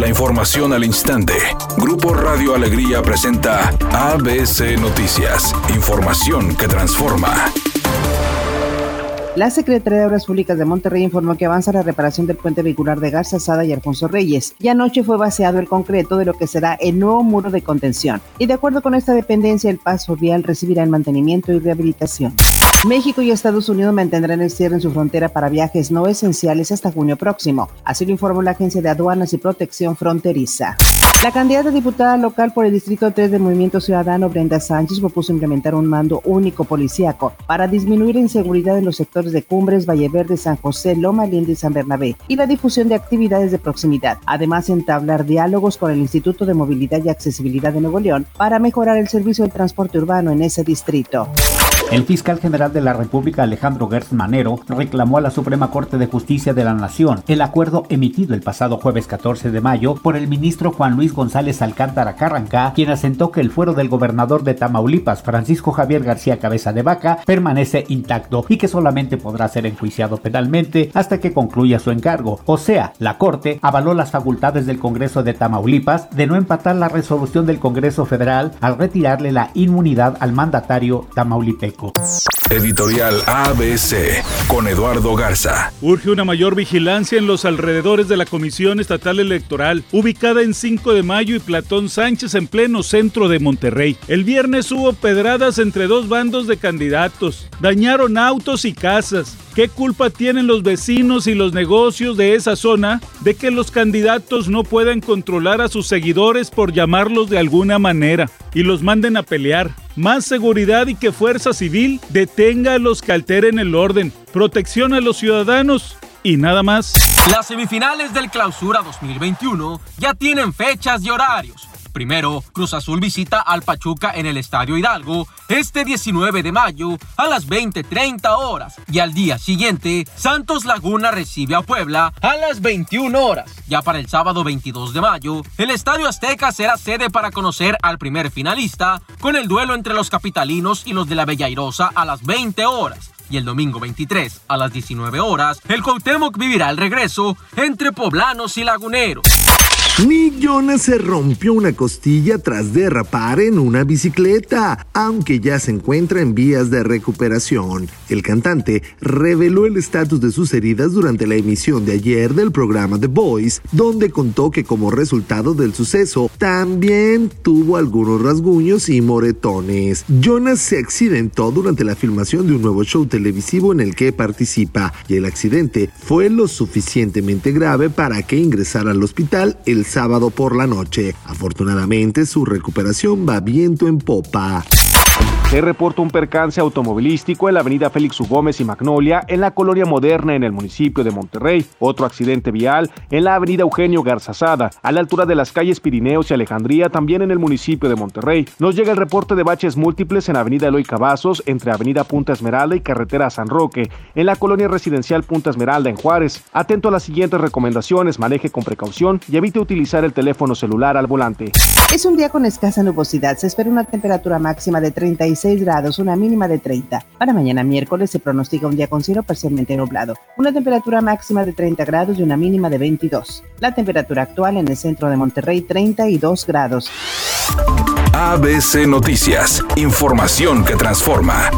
La información al instante. Grupo Radio Alegría presenta ABC Noticias. Información que transforma. La Secretaría de Obras Públicas de Monterrey informó que avanza la reparación del puente vehicular de Garza Sada y Alfonso Reyes. Y anoche fue vaciado el concreto de lo que será el nuevo muro de contención. Y de acuerdo con esta dependencia, el paso vial recibirá el mantenimiento y rehabilitación. México y Estados Unidos mantendrán el cierre en su frontera para viajes no esenciales hasta junio próximo. Así lo informó la Agencia de Aduanas y Protección Fronteriza. La candidata diputada local por el Distrito 3 del Movimiento Ciudadano, Brenda Sánchez, propuso implementar un mando único policiaco para disminuir la inseguridad en los sectores de Cumbres, Valleverde, San José, Loma Linda y San Bernabé y la difusión de actividades de proximidad. Además, entablar diálogos con el Instituto de Movilidad y Accesibilidad de Nuevo León para mejorar el servicio de transporte urbano en ese distrito. El fiscal general de la República, Alejandro Gertz Manero, reclamó a la Suprema Corte de Justicia de la Nación el acuerdo emitido el pasado jueves 14 de mayo por el ministro Juan Luis González Alcántara Carrancá, quien asentó que el fuero del gobernador de Tamaulipas, Francisco Javier García Cabeza de Vaca, permanece intacto y que solamente podrá ser enjuiciado penalmente hasta que concluya su encargo. O sea, la Corte avaló las facultades del Congreso de Tamaulipas de no empatar la resolución del Congreso Federal al retirarle la inmunidad al mandatario tamaulipeco. Editorial ABC con Eduardo Garza. Urge una mayor vigilancia en los alrededores de la Comisión Estatal Electoral, ubicada en 5 de mayo y Platón Sánchez en pleno centro de Monterrey. El viernes hubo pedradas entre dos bandos de candidatos. Dañaron autos y casas. ¿Qué culpa tienen los vecinos y los negocios de esa zona de que los candidatos no puedan controlar a sus seguidores por llamarlos de alguna manera y los manden a pelear? Más seguridad y que Fuerza Civil detenga a los que alteren el orden. Protección a los ciudadanos y nada más. Las semifinales del Clausura 2021 ya tienen fechas y horarios. Primero, Cruz Azul visita al Pachuca en el Estadio Hidalgo este 19 de mayo a las 20:30 horas y al día siguiente Santos Laguna recibe a Puebla a las 21 horas. Ya para el sábado 22 de mayo, el Estadio Azteca será sede para conocer al primer finalista con el duelo entre los capitalinos y los de la Bella Airosa a las 20 horas y el domingo 23 a las 19 horas, el Cuauhtémoc vivirá el regreso entre poblanos y laguneros. Nick Jonas se rompió una costilla tras derrapar en una bicicleta, aunque ya se encuentra en vías de recuperación. El cantante reveló el estatus de sus heridas durante la emisión de ayer del programa The Voice, donde contó que como resultado del suceso también tuvo algunos rasguños y moretones. Jonas se accidentó durante la filmación de un nuevo show televisivo en el que participa y el accidente fue lo suficientemente grave para que ingresara al hospital el sábado por la noche. Afortunadamente su recuperación va viento en popa. Se reporta un percance automovilístico en la avenida Félix U. Gómez y Magnolia, en la colonia moderna en el municipio de Monterrey. Otro accidente vial en la avenida Eugenio Garzazada, a la altura de las calles Pirineos y Alejandría, también en el municipio de Monterrey. Nos llega el reporte de baches múltiples en avenida Eloy Cavazos, entre avenida Punta Esmeralda y carretera San Roque, en la colonia residencial Punta Esmeralda en Juárez. Atento a las siguientes recomendaciones, maneje con precaución y evite utilizar el teléfono celular al volante. Es un día con escasa nubosidad. Se espera una temperatura máxima de 36 grados, una mínima de 30. Para mañana miércoles se pronostica un día con cielo parcialmente nublado. Una temperatura máxima de 30 grados y una mínima de 22. La temperatura actual en el centro de Monterrey 32 grados. ABC Noticias. Información que transforma.